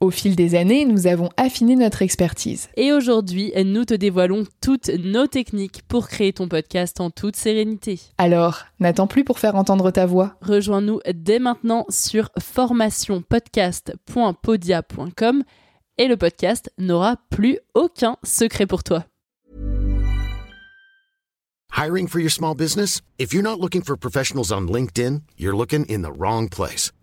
Au fil des années, nous avons affiné notre expertise. Et aujourd'hui, nous te dévoilons toutes nos techniques pour créer ton podcast en toute sérénité. Alors, n'attends plus pour faire entendre ta voix. Rejoins-nous dès maintenant sur formationpodcast.podia.com et le podcast n'aura plus aucun secret pour toi. Hiring for your small business? If you're not looking for professionals on LinkedIn, you're looking in the wrong place.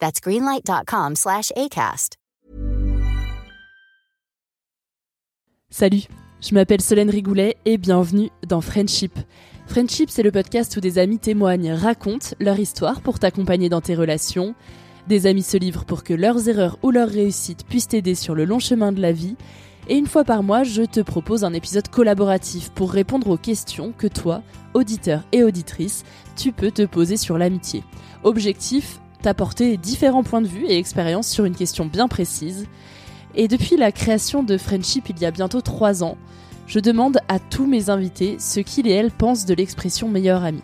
That's greenlight.com slash ACAST. Salut, je m'appelle Solène Rigoulet et bienvenue dans Friendship. Friendship, c'est le podcast où des amis témoignent, racontent leur histoire pour t'accompagner dans tes relations. Des amis se livrent pour que leurs erreurs ou leurs réussites puissent t'aider sur le long chemin de la vie. Et une fois par mois, je te propose un épisode collaboratif pour répondre aux questions que toi, auditeur et auditrice, tu peux te poser sur l'amitié. Objectif, t'apporter différents points de vue et expériences sur une question bien précise. Et depuis la création de Friendship il y a bientôt trois ans, je demande à tous mes invités ce qu'ils et elles pensent de l'expression meilleur ami.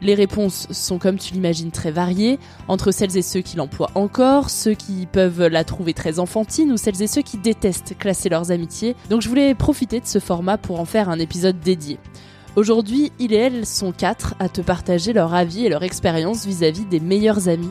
Les réponses sont comme tu l'imagines très variées, entre celles et ceux qui l'emploient encore, ceux qui peuvent la trouver très enfantine ou celles et ceux qui détestent classer leurs amitiés. Donc je voulais profiter de ce format pour en faire un épisode dédié. Aujourd'hui, il et elles sont quatre à te partager leur avis et leur expérience vis-à-vis des meilleurs amis.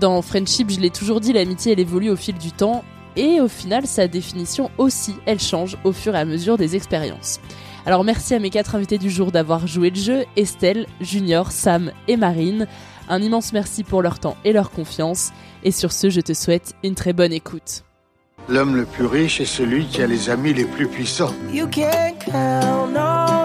Dans Friendship, je l'ai toujours dit, l'amitié elle évolue au fil du temps et au final sa définition aussi, elle change au fur et à mesure des expériences. Alors merci à mes quatre invités du jour d'avoir joué le jeu, Estelle, Junior, Sam et Marine. Un immense merci pour leur temps et leur confiance. Et sur ce, je te souhaite une très bonne écoute. L'homme le plus riche est celui qui a les amis les plus puissants. You can count on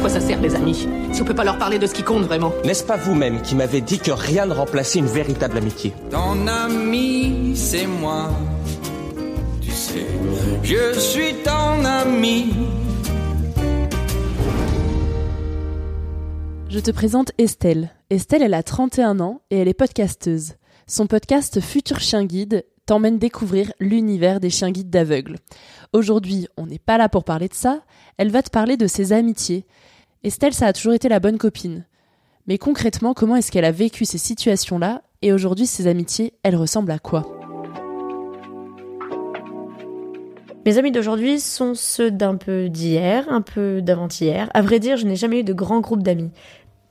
quoi ça sert les amis Si on peut pas leur parler de ce qui compte vraiment N'est-ce pas vous-même qui m'avez dit que rien ne remplaçait une véritable amitié Ton ami, c'est moi. Tu sais, je suis ton ami. Je te présente Estelle. Estelle, elle a 31 ans et elle est podcasteuse. Son podcast Futur Chien Guide t'emmène découvrir l'univers des chiens guides d'aveugles. Aujourd'hui, on n'est pas là pour parler de ça, elle va te parler de ses amitiés. Estelle, ça a toujours été la bonne copine. Mais concrètement, comment est-ce qu'elle a vécu ces situations-là et aujourd'hui, ses amitiés, elles ressemblent à quoi? Mes amis d'aujourd'hui sont ceux d'un peu d'hier, un peu d'avant-hier. À vrai dire, je n'ai jamais eu de grand groupe d'amis.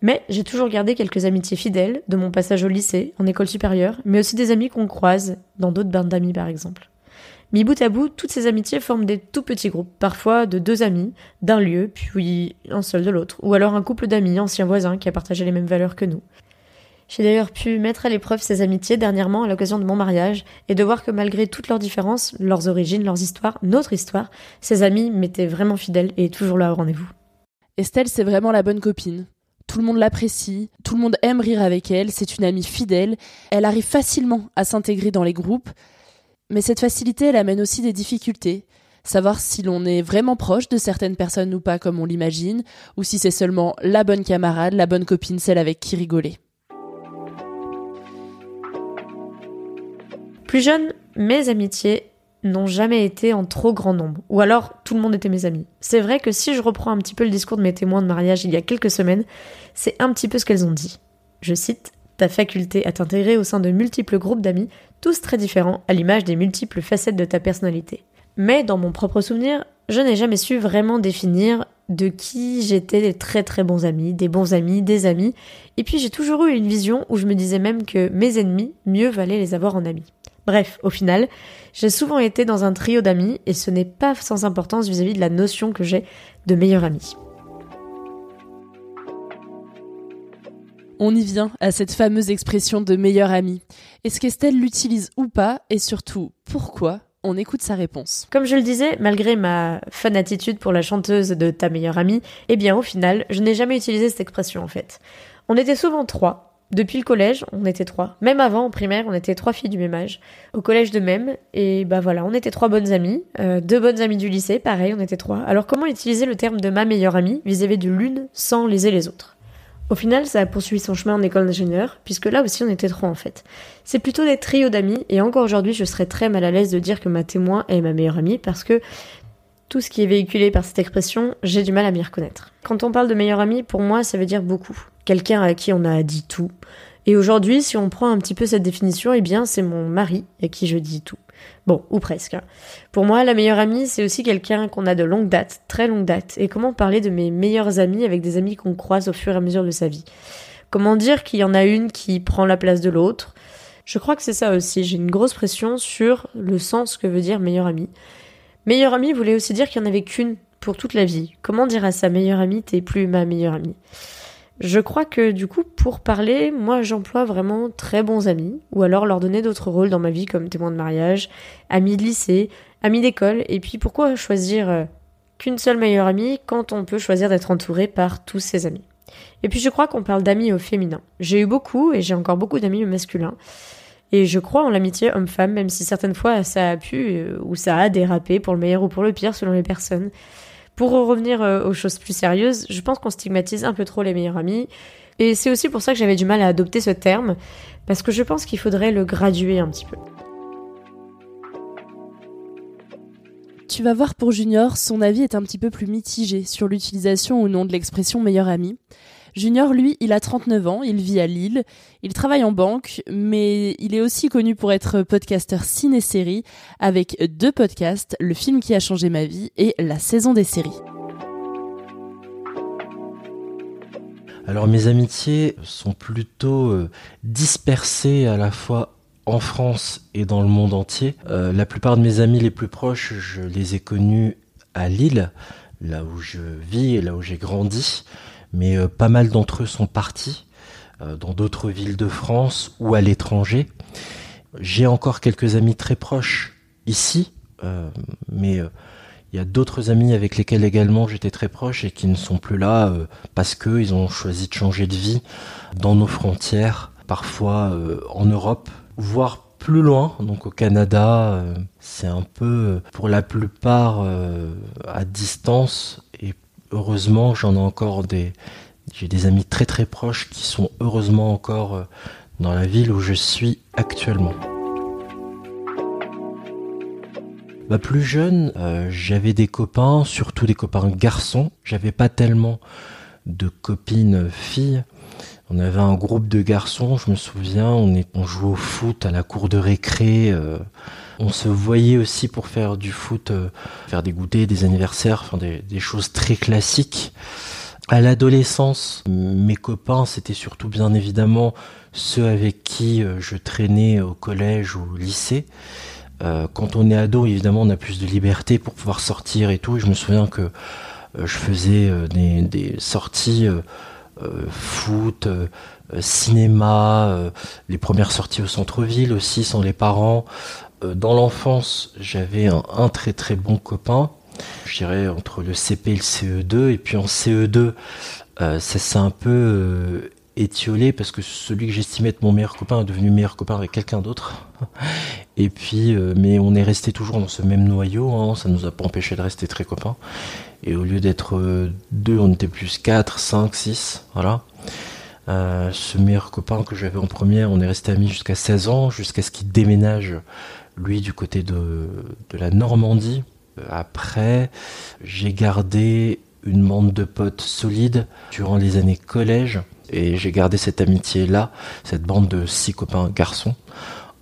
Mais j'ai toujours gardé quelques amitiés fidèles de mon passage au lycée, en école supérieure, mais aussi des amis qu'on croise dans d'autres bandes d'amis par exemple. Mis bout à bout, toutes ces amitiés forment des tout petits groupes, parfois de deux amis, d'un lieu, puis un seul de l'autre, ou alors un couple d'amis, anciens voisins, qui a partagé les mêmes valeurs que nous. J'ai d'ailleurs pu mettre à l'épreuve ces amitiés dernièrement à l'occasion de mon mariage, et de voir que malgré toutes leurs différences, leurs origines, leurs histoires, notre histoire, ces amis m'étaient vraiment fidèles et toujours là au rendez-vous. Estelle, c'est vraiment la bonne copine. Tout le monde l'apprécie, tout le monde aime rire avec elle, c'est une amie fidèle, elle arrive facilement à s'intégrer dans les groupes, mais cette facilité, elle amène aussi des difficultés. Savoir si l'on est vraiment proche de certaines personnes ou pas comme on l'imagine, ou si c'est seulement la bonne camarade, la bonne copine, celle avec qui rigoler. Plus jeune, mes amitiés n'ont jamais été en trop grand nombre, ou alors tout le monde était mes amis. C'est vrai que si je reprends un petit peu le discours de mes témoins de mariage il y a quelques semaines, c'est un petit peu ce qu'elles ont dit. Je cite ta faculté à t'intégrer au sein de multiples groupes d'amis, tous très différents, à l'image des multiples facettes de ta personnalité. Mais dans mon propre souvenir, je n'ai jamais su vraiment définir de qui j'étais des très très bons amis, des bons amis, des amis, et puis j'ai toujours eu une vision où je me disais même que mes ennemis, mieux valait les avoir en amis. Bref, au final, j'ai souvent été dans un trio d'amis, et ce n'est pas sans importance vis-à-vis de la notion que j'ai de meilleur ami. On y vient à cette fameuse expression de meilleur ami. Est-ce qu'Estelle l'utilise ou pas et surtout pourquoi on écoute sa réponse. Comme je le disais, malgré ma fanatitude pour la chanteuse de ta meilleure amie, eh bien au final, je n'ai jamais utilisé cette expression en fait. On était souvent trois. Depuis le collège, on était trois. Même avant, en primaire, on était trois filles du même âge. Au collège de même, et bah voilà, on était trois bonnes amies. Euh, deux bonnes amies du lycée, pareil, on était trois. Alors comment utiliser le terme de ma meilleure amie vis-à-vis de l'une sans léser les autres? Au final, ça a poursuivi son chemin en école d'ingénieur, puisque là aussi on était trois en fait. C'est plutôt des trios d'amis, et encore aujourd'hui je serais très mal à l'aise de dire que ma témoin est ma meilleure amie, parce que tout ce qui est véhiculé par cette expression, j'ai du mal à m'y reconnaître. Quand on parle de meilleure amie, pour moi ça veut dire beaucoup. Quelqu'un à qui on a dit tout. Et aujourd'hui, si on prend un petit peu cette définition, eh bien c'est mon mari à qui je dis tout. Bon, ou presque. Hein. Pour moi, la meilleure amie, c'est aussi quelqu'un qu'on a de longue date, très longue date. Et comment parler de mes meilleurs amis avec des amis qu'on croise au fur et à mesure de sa vie? Comment dire qu'il y en a une qui prend la place de l'autre? Je crois que c'est ça aussi. J'ai une grosse pression sur le sens que veut dire meilleure amie. Meilleure amie voulait aussi dire qu'il n'y en avait qu'une pour toute la vie. Comment dire à sa meilleure amie t'es plus ma meilleure amie? Je crois que du coup, pour parler, moi j'emploie vraiment très bons amis, ou alors leur donner d'autres rôles dans ma vie comme témoin de mariage, amis de lycée, amis d'école, et puis pourquoi choisir euh, qu'une seule meilleure amie quand on peut choisir d'être entouré par tous ses amis? Et puis je crois qu'on parle d'amis au féminin. J'ai eu beaucoup et j'ai encore beaucoup d'amis masculins. Et je crois en l'amitié homme-femme, même si certaines fois ça a pu euh, ou ça a dérapé pour le meilleur ou pour le pire selon les personnes. Pour revenir euh, aux choses plus sérieuses, je pense qu'on stigmatise un peu trop les meilleurs amis. Et c'est aussi pour ça que j'avais du mal à adopter ce terme, parce que je pense qu'il faudrait le graduer un petit peu. Tu vas voir pour Junior, son avis est un petit peu plus mitigé sur l'utilisation ou non de l'expression meilleur ami. Junior, lui, il a 39 ans, il vit à Lille, il travaille en banque, mais il est aussi connu pour être podcasteur ciné-série avec deux podcasts, Le film qui a changé ma vie et La saison des séries. Alors mes amitiés sont plutôt euh, dispersées à la fois en France et dans le monde entier. Euh, la plupart de mes amis les plus proches, je les ai connus à Lille, là où je vis et là où j'ai grandi mais euh, pas mal d'entre eux sont partis euh, dans d'autres villes de France ou à l'étranger. J'ai encore quelques amis très proches ici, euh, mais il y a d'autres amis avec lesquels également j'étais très proche et qui ne sont plus là parce qu'ils ont choisi de changer de vie dans nos frontières, parfois en Europe, voire plus loin, donc au Canada. c'est un peu pour la plupart à distance heureusement, j'en ai encore des. J'ai des amis très très proches qui sont heureusement encore euh, dans la ville où je suis actuellement. Plus jeune, euh, j'avais des copains, surtout des copains garçons. J'avais pas tellement de copines filles. On avait un groupe de garçons, je me souviens, on jouait au foot à la cour de récré. Euh, On se voyait aussi pour faire du foot, euh, faire des goûters, des anniversaires, enfin des, choses très classiques. À l'adolescence, mes copains, c'était surtout bien évidemment ceux avec qui euh, je traînais au collège ou au lycée. Euh, quand on est ado, évidemment, on a plus de liberté pour pouvoir sortir et tout. Je me souviens que je faisais des, sorties foot, cinéma, les premières sorties au centre-ville aussi sans les parents. Dans l'enfance, j'avais un, très très bon copain. Je dirais entre le CP et le CE2. Et puis en CE2, ça s'est un peu étiolé parce que celui que j'estimais être mon meilleur copain est devenu meilleur copain avec quelqu'un d'autre. Et puis, euh, mais on est resté toujours dans ce même noyau, hein, ça nous a pas empêché de rester très copains. Et au lieu d'être euh, deux, on était plus 4, 5, 6, voilà. Euh, ce meilleur copain que j'avais en première, on est resté amis jusqu'à 16 ans, jusqu'à ce qu'il déménage, lui, du côté de, de la Normandie. Après, j'ai gardé une bande de potes solides durant les années collège. Et j'ai gardé cette amitié-là, cette bande de six copains garçons,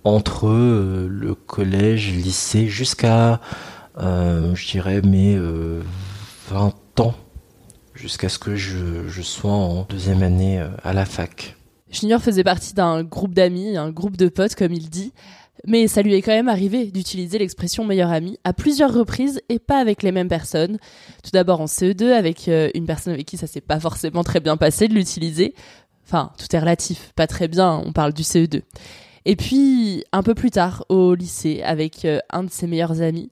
entre euh, le collège, lycée, jusqu'à, euh, je dirais, mes 20 euh, ans, jusqu'à ce que je, je, sois en deuxième année à la fac. Junior faisait partie d'un groupe d'amis, un groupe de potes, comme il dit. Mais ça lui est quand même arrivé d'utiliser l'expression meilleur ami à plusieurs reprises et pas avec les mêmes personnes. Tout d'abord en CE2 avec euh, une personne avec qui ça s'est pas forcément très bien passé de l'utiliser. Enfin, tout est relatif, pas très bien, on parle du CE2. Et puis un peu plus tard au lycée avec euh, un de ses meilleurs amis.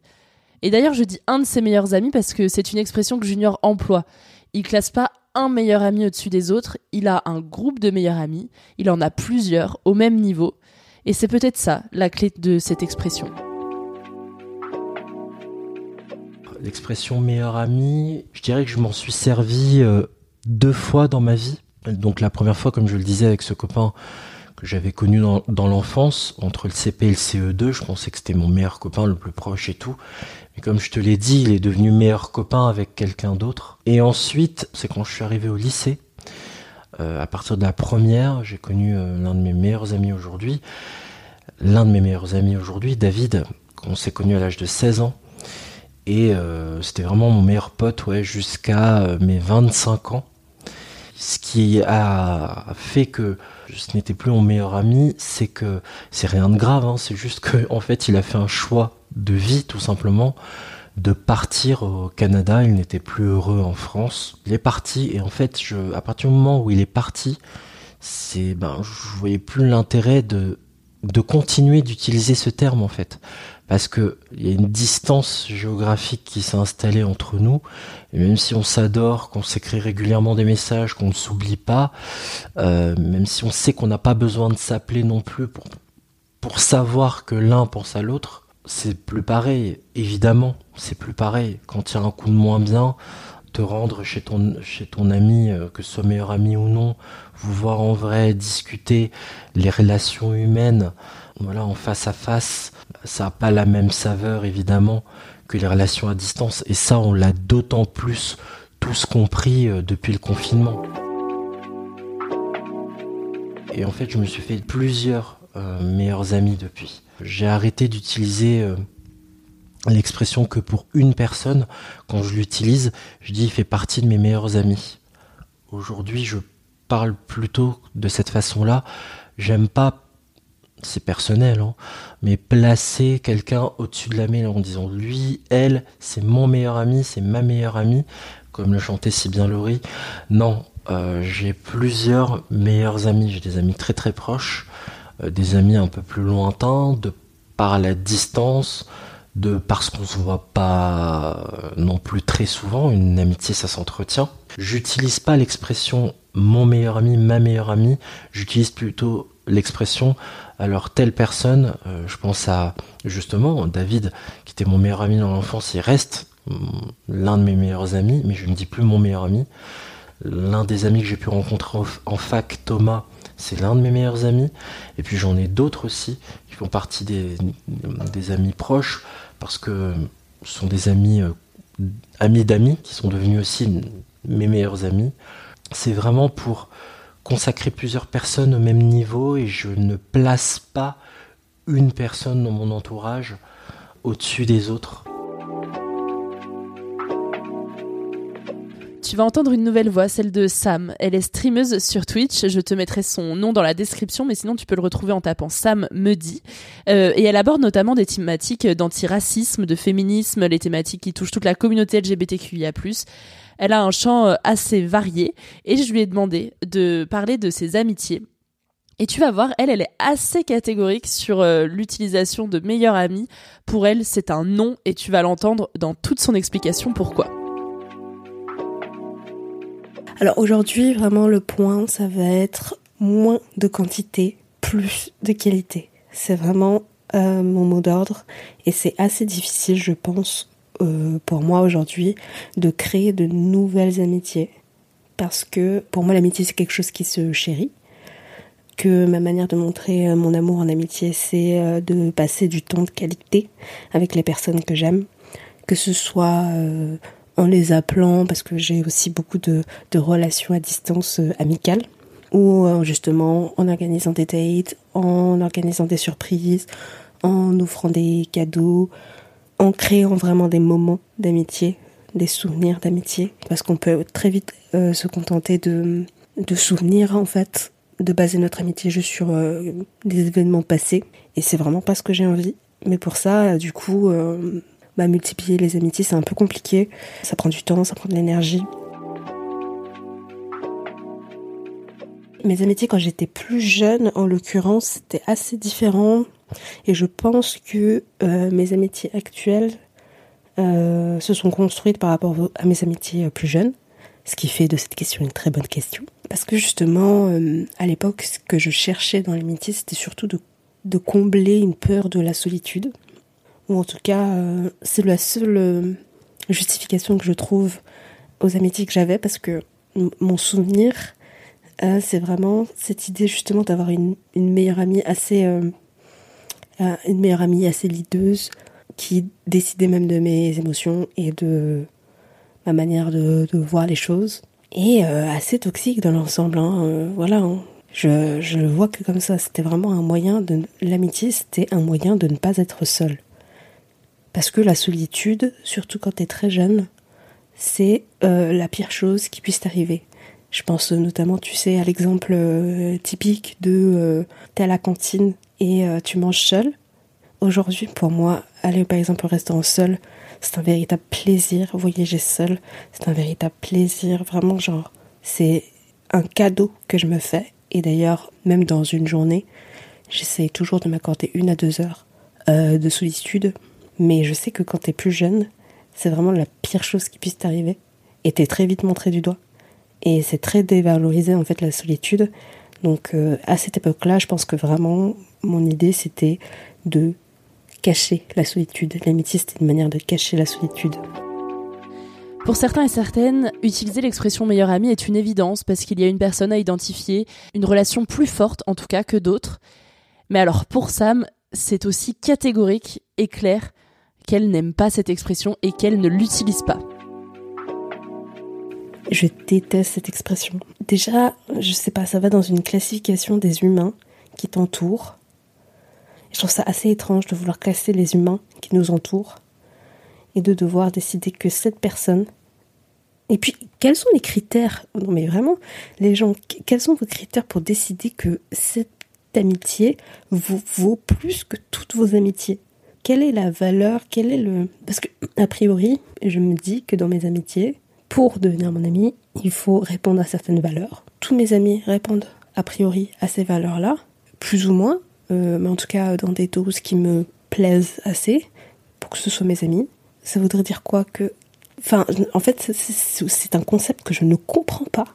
Et d'ailleurs, je dis un de ses meilleurs amis parce que c'est une expression que Junior emploie. Il classe pas un meilleur ami au-dessus des autres, il a un groupe de meilleurs amis, il en a plusieurs au même niveau. Et c'est peut-être ça, la clé de cette expression. L'expression meilleur ami, je dirais que je m'en suis servi euh, deux fois dans ma vie. Donc la première fois, comme je le disais, avec ce copain que j'avais connu dans, dans l'enfance, entre le CP et le CE2, je pensais que c'était mon meilleur copain, le plus proche et tout. Mais comme je te l'ai dit, il est devenu meilleur copain avec quelqu'un d'autre. Et ensuite, c'est quand je suis arrivé au lycée. Euh, à partir de la première, j'ai connu euh, l'un de mes meilleurs amis aujourd'hui. L'un de mes meilleurs amis aujourd'hui, David, qu'on s'est connu à l'âge de 16 ans. Et euh, c'était vraiment mon meilleur pote jusqu'à mes 25 ans. Ce qui a fait que ce n'était plus mon meilleur ami, c'est que c'est rien de grave, hein, c'est juste qu'en en fait il a fait un choix de vie tout simplement de partir au Canada. Il n'était plus heureux en France. Il est parti et en fait, je, à partir du moment où il est parti, c'est ben je voyais plus l'intérêt de de continuer d'utiliser ce terme en fait parce que il y a une distance géographique qui s'est installée entre nous et même si on s'adore qu'on s'écrit régulièrement des messages qu'on ne s'oublie pas euh, même si on sait qu'on n'a pas besoin de s'appeler non plus pour pour savoir que l'un pense à l'autre c'est plus pareil, évidemment, c'est plus pareil. Quand il y a un coup de moins bien, te rendre chez ton, ami, euh, que ce soit meilleur ami ou non, vous voir en vrai, discuter les relations humaines, voilà, en face à face, ça n'a pas la même saveur, évidemment, que les relations à distance. Et ça, on l'a d'autant plus tous compris euh, depuis le confinement. Et en fait, je me suis fait plusieurs euh, meilleurs amis depuis. J'ai arrêté d'utiliser euh, l'expression que pour une personne. Quand je l'utilise, je dis il fait partie de mes meilleurs amis. Aujourd'hui, je parle plutôt de cette façon-là. J'aime pas, c'est personnel, hein, mais placer quelqu'un au-dessus de la mêlée en disant lui, elle, c'est mon meilleur ami, c'est ma meilleure amie, comme le chantait si bien Laurie. Non, euh, j'ai plusieurs meilleurs amis. J'ai des amis très très proches. Euh, des amis un peu plus lointains, de par la distance, de parce qu'on se voit pas euh, non plus très souvent, une amitié ça s'entretient. J'utilise pas l'expression mon meilleur ami, ma meilleure amie, j'utilise plutôt l'expression alors telle personne, euh, je pense à justement David qui était mon meilleur ami dans l'enfance, il reste mm, l'un de mes meilleurs amis, mais je ne dis plus mon meilleur ami. L'un des amis que j'ai pu rencontrer en fac, Thomas, c'est l'un de mes meilleurs amis. Et puis j'en ai d'autres aussi qui font partie des, amis proches parce que ce sont des amis, euh, amis d'amis qui sont devenus aussi mes meilleurs amis. C'est vraiment pour consacrer plusieurs personnes au même niveau et je ne place pas une personne dans mon entourage au-dessus des autres. Tu vas entendre une nouvelle voix, celle de Sam. Elle est streameuse sur Twitch. Je te mettrai son nom dans la description, mais sinon tu peux le retrouver en tapant Sam me. Euh, et elle aborde notamment des thématiques d'antiracisme, de féminisme, les thématiques qui touchent toute la communauté LGBTQIA+. Elle a un champ euh, assez varié et je lui ai demandé de parler de ses amitiés. Et tu vas voir, elle, elle est assez catégorique sur euh, l'utilisation de meilleurs amis. Pour elle, c'est un non et tu vas l'entendre dans toute son explication pourquoi? Alors aujourd'hui, vraiment le point, ça va être moins de quantité, plus de qualité. C'est vraiment euh, mon mot d'ordre et c'est assez difficile, je pense, euh, pour moi aujourd'hui, de créer de nouvelles amitiés. Parce que pour moi, l'amitié, c'est quelque chose qui se chérit. Que ma manière de montrer euh, mon amour en amitié, c'est de passer du temps de qualité avec les personnes que j'aime. Que ce soit en les appelant, parce que j'ai aussi beaucoup de, relations à distance euh, amicales, ou euh, justement en organisant des dates, en organisant des surprises, en offrant des cadeaux, en créant vraiment des moments d'amitié, des souvenirs d'amitié, parce qu'on peut très vite euh, se contenter de, de souvenirs en fait, de baser notre amitié juste sur des événements passés, et c'est vraiment pas ce que j'ai envie. Mais pour ça, du coup, bah, multiplier les amitiés, c'est un peu compliqué. Ça prend du temps, ça prend de l'énergie. Mes amitiés quand j'étais plus jeune, en l'occurrence, c'était assez différent. Et je pense que euh, mes amitiés actuelles euh, se sont construites par rapport à mes amitiés euh, plus jeunes. Ce qui fait de cette question une très bonne question. Parce que justement, à l'époque, ce que je cherchais dans l'amitié, c'était surtout de combler une peur de la solitude ou en tout cas, euh, c'est la seule euh, justification que je trouve aux amitiés que j'avais, parce que mon souvenir, euh, c'est vraiment cette idée justement d'avoir une, meilleure amie assez, une meilleure amie assez lideuse, qui décidait même de mes émotions et de ma manière de, voir les choses, et assez toxique dans l'ensemble. Hein, voilà. Hein. Je, je vois que comme ça, c'était vraiment un moyen de l'amitié, c'était un moyen de ne pas être seul. Parce que la solitude, surtout quand tu es très jeune, c'est euh, la pire chose qui puisse t'arriver. Je pense notamment, tu sais, à l'exemple euh, typique de euh, t'es à la cantine et tu manges seul. Aujourd'hui, pour moi, aller par exemple au restaurant seul, c'est un véritable plaisir. Voyager seul, c'est un véritable plaisir. Vraiment, genre, c'est un cadeau que je me fais. Et d'ailleurs, même dans une journée, j'essaie toujours de m'accorder une à deux heures de solitude mais je sais que quand t'es plus jeune, c'est vraiment la pire chose qui puisse t'arriver. Et t'es très vite montré du doigt. Et c'est très dévalorisé en fait la solitude. Donc euh, à cette époque-là, je pense que vraiment mon idée c'était de cacher la solitude. L'amitié c'était une manière de cacher la solitude. Pour certains et certaines, utiliser l'expression meilleur ami est une évidence parce qu'il y a une personne à identifier, une relation plus forte en tout cas que d'autres. Mais alors pour Sam, c'est aussi catégorique et clair qu'elle n'aime pas cette expression et qu'elle ne l'utilise pas. Je déteste cette expression. Déjà, je sais pas, ça va dans une classification des humains qui t'entourent. Je trouve ça assez étrange de vouloir classer les humains qui nous entourent et de devoir décider que cette personne. Et puis, quels sont les critères? Non, mais vraiment, les gens, quels sont vos critères pour décider que cette amitié vous vaut plus que toutes vos amitiés? Quelle est la valeur, quel est le... Parce que, a priori, je me dis que dans mes amitiés, pour devenir mon ami, il faut répondre à certaines valeurs. Tous mes amis répondent a priori à ces valeurs-là, plus ou moins, euh, mais en tout cas dans des doses qui me plaisent assez, pour que ce soit mes amis. Ça voudrait dire quoi que... Enfin, en fait, c'est un concept que je ne comprends pas.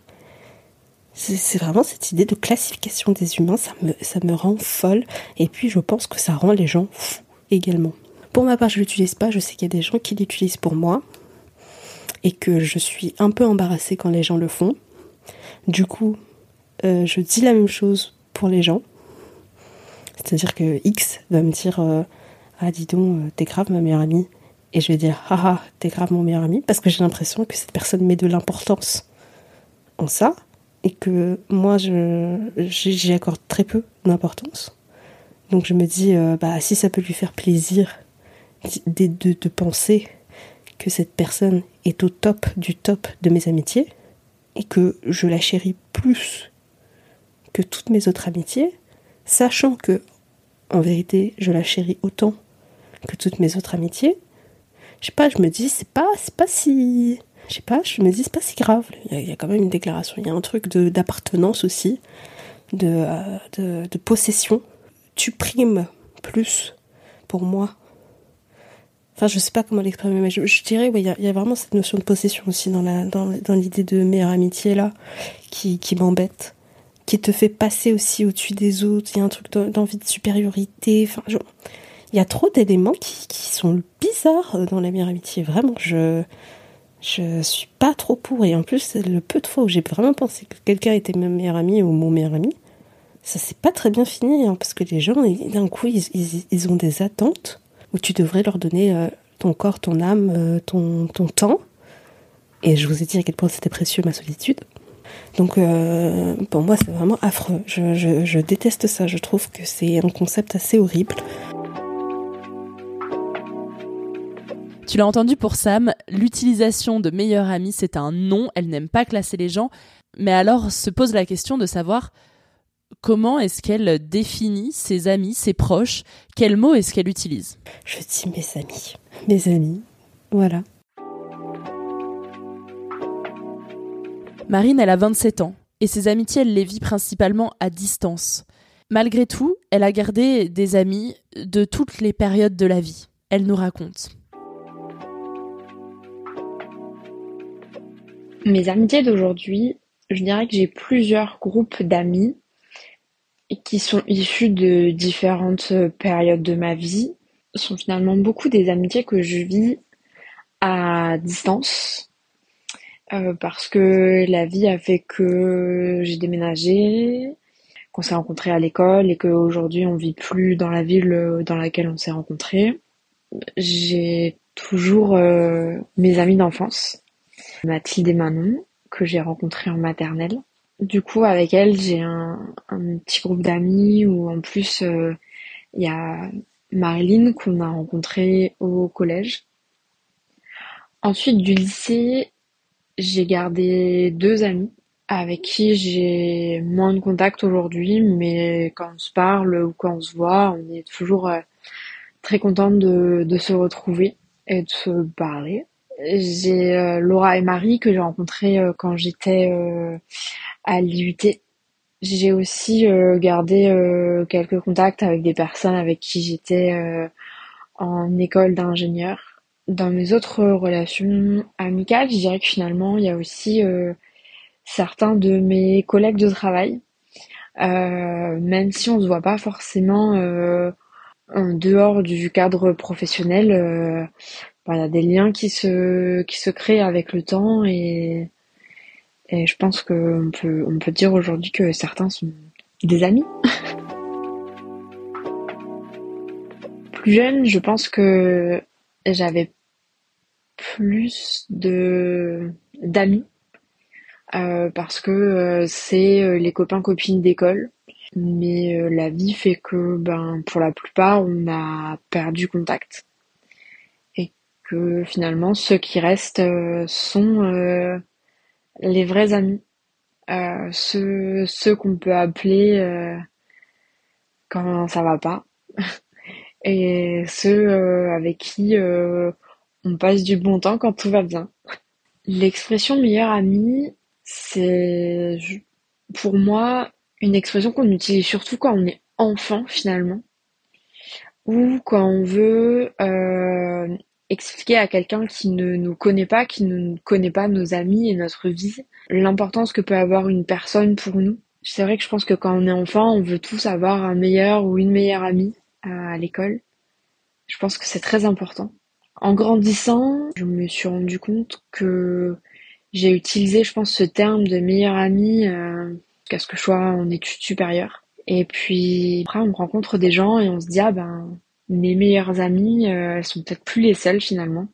C'est vraiment cette idée de classification des humains, ça me, ça me rend folle. Et puis je pense que ça rend les gens fous Pour ma part, je l'utilise pas, je sais qu'il y a des gens qui l'utilisent pour moi et que je suis un peu embarrassée quand les gens le font. Du coup, euh, je dis la même chose pour les gens. C'est-à-dire que X va me dire euh, Ah, dis donc, euh, t'es grave ma meilleure amie. Et je vais dire Ah, ah t'es grave mon meilleur ami. Parce que j'ai l'impression que cette personne met de l'importance en ça. Et que moi, j'y accorde très peu d'importance. Donc je me dis, euh, bah, si ça peut lui faire plaisir de, de, penser que cette personne est au top du top de mes amitiés et que je la chéris plus que toutes mes autres amitiés, sachant que, en vérité, je la chéris autant que toutes mes autres amitiés, je sais pas, je me dis, c'est pas, c'est pas si, je sais pas, je me dis, c'est pas si grave. Il y, a, quand même une déclaration, il y a un truc d'appartenance aussi, de, euh, possession. Tu primes plus pour moi Enfin, je sais pas comment l'exprimer, mais je, dirais, il y, a vraiment cette notion de possession aussi dans dans, l'idée de meilleure amitié là, qui, qui m'embête, qui te fait passer aussi au-dessus des autres. Il y a un truc d'envie de supériorité. Enfin, il y a trop d'éléments qui, qui sont bizarres dans la meilleure amitié. Vraiment, je je suis pas trop pour. Et en plus, le peu de fois où j'ai vraiment pensé que quelqu'un était mon meilleur ami ou mon meilleur ami, ça s'est pas très bien fini, hein, parce que les gens, d'un coup, ils, ont des attentes où tu devrais leur donner euh, ton corps, ton âme, euh, ton, temps. Et je vous ai dit à quel point c'était précieux ma solitude. Donc euh, pour moi c'est vraiment affreux. Je, je, déteste ça. Je trouve que c'est un concept assez horrible. Tu l'as entendu pour Sam, l'utilisation de meilleure amie c'est un non. Elle n'aime pas classer les gens. Mais alors se pose la question de savoir comment est-ce qu'elle définit ses amis, ses proches? Quels mots est-ce qu'elle utilise? Je dis mes amis. Mes amis. Voilà. Marine, elle a 27 ans et ses amitiés, elle les vit principalement à distance. Malgré tout, elle a gardé des amis de toutes les périodes de la vie. Elle nous raconte. Mes amitiés d'aujourd'hui, je dirais que j'ai plusieurs groupes d'amis qui sont issus de différentes euh, périodes de ma vie sont finalement beaucoup des amitiés que je vis à distance euh, parce que la vie a fait que j'ai déménagé, qu'on s'est rencontrés à l'école et qu'aujourd'hui on vit plus dans la ville euh, dans laquelle on s'est rencontrés. J'ai toujours mes amis d'enfance, Mathilde et Manon, que j'ai rencontrés en maternelle. Du coup, avec elle, j'ai un, petit groupe d'amis où en plus euh, il y a Marilyn qu'on a rencontrée au collège. Ensuite, du lycée, j'ai gardé deux amis avec qui j'ai moins de contact aujourd'hui, mais quand on se parle ou quand on se voit, on est toujours euh, très content de, de se retrouver et de se parler. J'ai euh, Laura et Marie que j'ai rencontrées quand j'étais à l'IUT. J'ai aussi euh, gardé euh, quelques contacts avec des personnes avec qui j'étais euh, en école d'ingénieur. Dans mes autres relations amicales, je dirais que finalement, il y a aussi certains de mes collègues de travail, même si on se voit pas forcément en dehors du cadre professionnel, voilà, des liens qui se qui se créent avec le temps et et je pense qu'on peut, on peut dire aujourd'hui que certains sont des amis. Plus jeune, je pense que j'avais plus de d'amis euh, parce que euh, c'est euh, les copains copines d'école mais la vie fait que ben pour la plupart on a perdu contact que finalement ceux qui restent sont les vrais amis, euh, ceux, qu'on peut appeler euh, quand ça va pas, et ceux euh, avec qui on passe du bon temps quand tout va bien. L'expression meilleur ami, c'est pour moi une expression qu'on utilise surtout quand on est enfant finalement, ou quand on veut expliquer à quelqu'un qui ne nous connaît pas, qui ne connaît pas nos amis et notre vie, l'importance que peut avoir une personne pour nous. C'est vrai que je pense que quand on est enfant, on veut tous avoir un meilleur ou une meilleure amie à l'école. Je pense que c'est très important. En grandissant, je me suis rendu compte que j'ai utilisé, je pense, ce terme de meilleur ami euh, jusqu'à ce que je sois en études supérieures. Et puis après, on rencontre des gens et on se dit ah ben mes meilleures amies, euh, elles sont peut-être plus les seules finalement.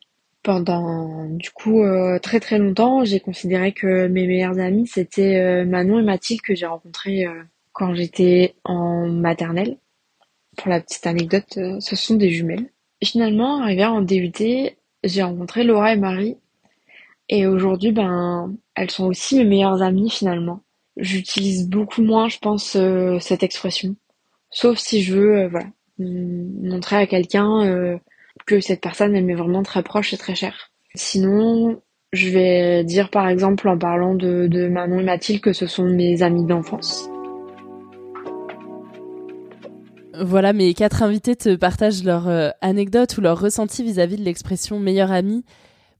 Pendant du coup euh, très très longtemps, j'ai considéré que mes meilleures amies c'était euh, Manon et Mathilde que j'ai rencontrées quand j'étais en maternelle. Pour la petite anecdote, ce sont des jumelles. Finalement, arrivé en DUT, j'ai rencontré Laura et Marie. Et aujourd'hui, ben, elles sont aussi mes meilleures amies finalement. J'utilise beaucoup moins, je pense, cette expression. Sauf si je veux, voilà, montrer à quelqu'un euh, que cette personne, elle m'est vraiment très proche et très chère. Sinon, je vais dire par exemple en parlant de, de Manon et Mathilde que ce sont mes amies d'enfance. Voilà, mes quatre invités te partagent leur euh, anecdote ou leur ressenti vis-à-vis de l'expression meilleure amie.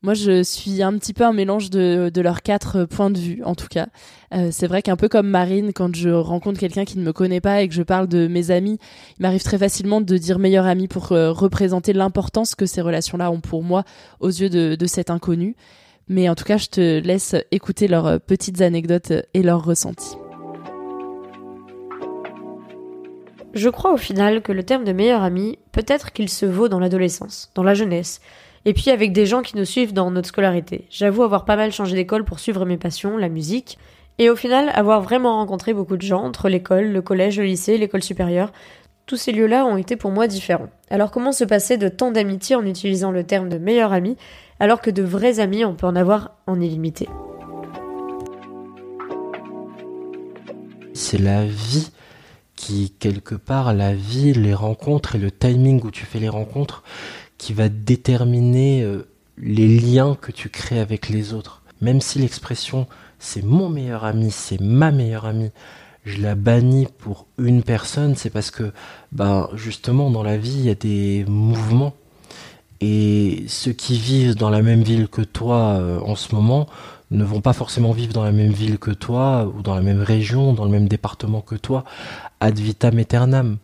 Moi, je suis un petit peu un mélange de, leurs quatre points de vue, en tout cas. Euh, c'est vrai qu'un peu comme Marine, quand je rencontre quelqu'un qui ne me connaît pas et que je parle de mes amis, il m'arrive très facilement de dire meilleure amie pour euh, représenter l'importance que ces relations-là ont pour moi aux yeux de, de cet inconnu. Mais en tout cas, je te laisse écouter leurs petites anecdotes et leurs ressentis. Je crois au final que le terme de meilleur ami, peut-être qu'il se vaut dans l'adolescence, dans la jeunesse, et puis avec des gens qui nous suivent dans notre scolarité. J'avoue avoir pas mal changé d'école pour suivre mes passions, la musique, et au final avoir vraiment rencontré beaucoup de gens entre l'école, le collège, le lycée, l'école supérieure. Tous ces lieux-là ont été pour moi différents. Alors comment se passer de tant d'amitié en utilisant le terme de meilleur ami, alors que de vrais amis on peut en avoir en illimité? C'est la vie qui, quelque part, la vie, les rencontres et le timing où tu fais les rencontres, qui va déterminer euh, les liens que tu crées avec les autres. Même si l'expression c'est mon meilleur ami, c'est ma meilleure amie, je la bannis pour une personne, c'est parce que, ben, justement, dans la vie, il y a des mouvements. Et ceux qui vivent dans la même ville que toi euh, en ce moment ne vont pas forcément vivre dans la même ville que toi, ou dans la même région, dans le même département que toi, ad vitam aeternam.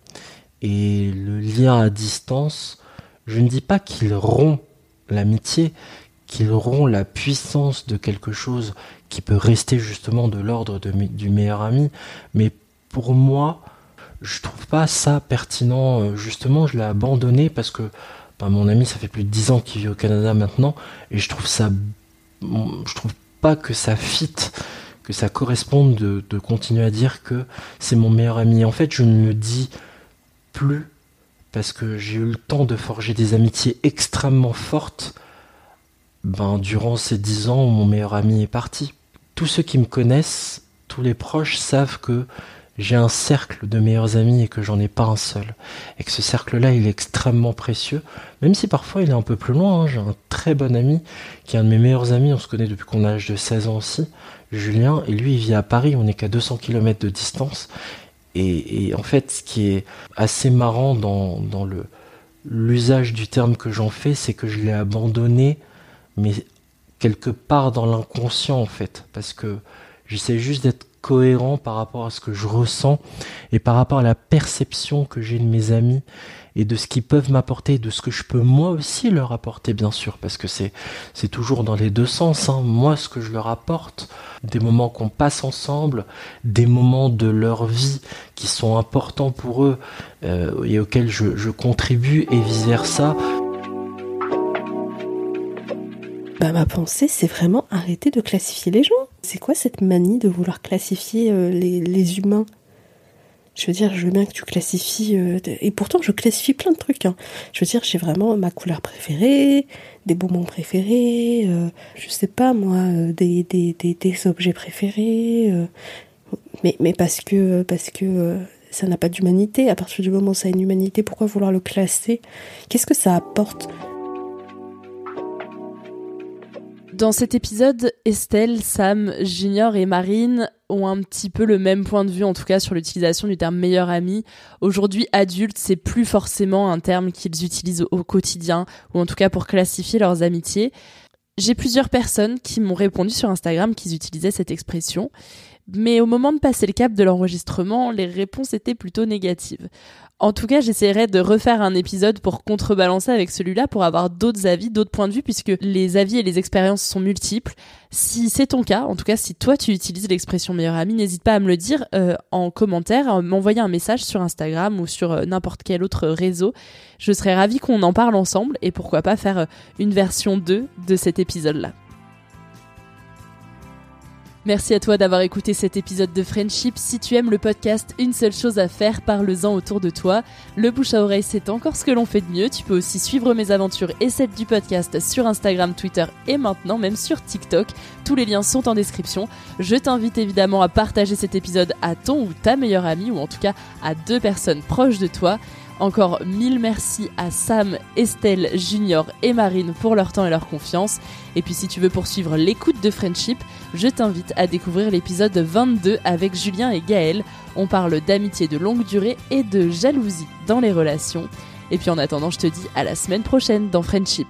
Et le lien à distance, je ne dis pas qu'il rompt l'amitié, qu'il rompt la puissance de quelque chose qui peut rester justement de l'ordre du meilleur ami, mais pour moi, je trouve pas ça pertinent. Justement, je l'ai abandonné parce que ben, mon ami, ça fait plus de 10 ans qu'il vit au Canada maintenant, et je trouve ça, je trouve pas que ça fit, que ça corresponde de, de continuer à dire que c'est mon meilleur ami. En fait, je ne le dis plus parce que j'ai eu le temps de forger des amitiés extrêmement fortes ben, durant ces dix ans où mon meilleur ami est parti. Tous ceux qui me connaissent, tous les proches savent que j'ai un cercle de meilleurs amis et que j'en ai pas un seul. Et que ce cercle-là, il est extrêmement précieux, même si parfois il est un peu plus loin. Hein. J'ai un très bon ami qui est un de mes meilleurs amis, on se connaît depuis qu'on a l'âge de 16 ans aussi, Julien, et lui il vit à Paris, on est qu'à 200 km de distance. Et, en fait, ce qui est assez marrant dans, l'usage du terme que j'en fais, c'est que je l'ai abandonné, mais quelque part dans l'inconscient en fait, parce que j'essaie juste d'être cohérent par rapport à ce que je ressens et par rapport à la perception que j'ai de mes amis et de ce qu'ils peuvent m'apporter, de ce que je peux moi aussi leur apporter, bien sûr, parce que c'est c'est toujours dans les deux sens. Hein. Moi, ce que je leur apporte, des moments qu'on passe ensemble, des moments de leur vie qui sont importants pour eux euh, et auxquels je, je contribue et vice versa. Bah, ma pensée, c'est vraiment arrêter de classifier les gens. C'est quoi cette manie de vouloir classifier euh, les, les humains? Je veux dire, je veux bien que tu classifies. Euh, et pourtant, je classifie plein de trucs. Hein. Je veux dire, j'ai vraiment ma couleur préférée, des bonbons préférés, euh, je sais pas moi, euh, des, des, des, objets préférés. Euh. mais, mais parce que, parce que ça n'a pas d'humanité. À partir du moment où ça a une humanité, pourquoi vouloir le classer? Qu'est-ce que ça apporte? Dans cet épisode, Estelle, Sam, Junior et Marine ont un petit peu le même point de vue, en tout cas sur l'utilisation du terme meilleur ami. Aujourd'hui, adulte, c'est plus forcément un terme qu'ils utilisent au quotidien, ou en tout cas pour classifier leurs amitiés. J'ai plusieurs personnes qui m'ont répondu sur Instagram qu'ils utilisaient cette expression, mais au moment de passer le cap de l'enregistrement, les réponses étaient plutôt négatives. En tout cas, j'essaierai de refaire un épisode pour contrebalancer avec celui-là, pour avoir d'autres avis, d'autres points de vue, puisque les avis et les expériences sont multiples. Si c'est ton cas, en tout cas, si toi tu utilises l'expression meilleur ami, n'hésite pas à me le dire euh, en commentaire, à m'envoyer un message sur Instagram ou sur euh, n'importe quel autre réseau. Je serais ravie qu'on en parle ensemble et pourquoi pas faire euh, une version 2 de cet épisode-là. Merci à toi d'avoir écouté cet épisode de Friendship. Si tu aimes le podcast, une seule chose à faire, parle-en autour de toi. Le bouche à oreille, c'est encore ce que l'on fait de mieux. Tu peux aussi suivre mes aventures et celles du podcast sur Instagram, Twitter et maintenant même sur TikTok. Tous les liens sont en description. Je t'invite évidemment à partager cet épisode à ton ou ta meilleure amie ou en tout cas à deux personnes proches de toi. Encore mille merci à Sam, Estelle, Junior et Marine pour leur temps et leur confiance. Et puis si tu veux poursuivre l'écoute de Friendship, je t'invite à découvrir l'épisode 22 avec Julien et Gaël. On parle d'amitié de longue durée et de jalousie dans les relations. Et puis en attendant, je te dis à la semaine prochaine dans Friendship.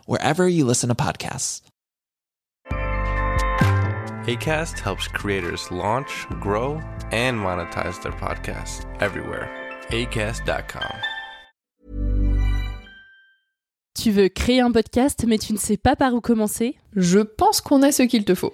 wherever you listen to podcasts. ACAST helps creators launch, grow, and monetize their podcasts everywhere. ACAST.com. Tu veux créer un podcast mais tu ne sais pas par où commencer? Je pense qu'on a ce qu'il te faut.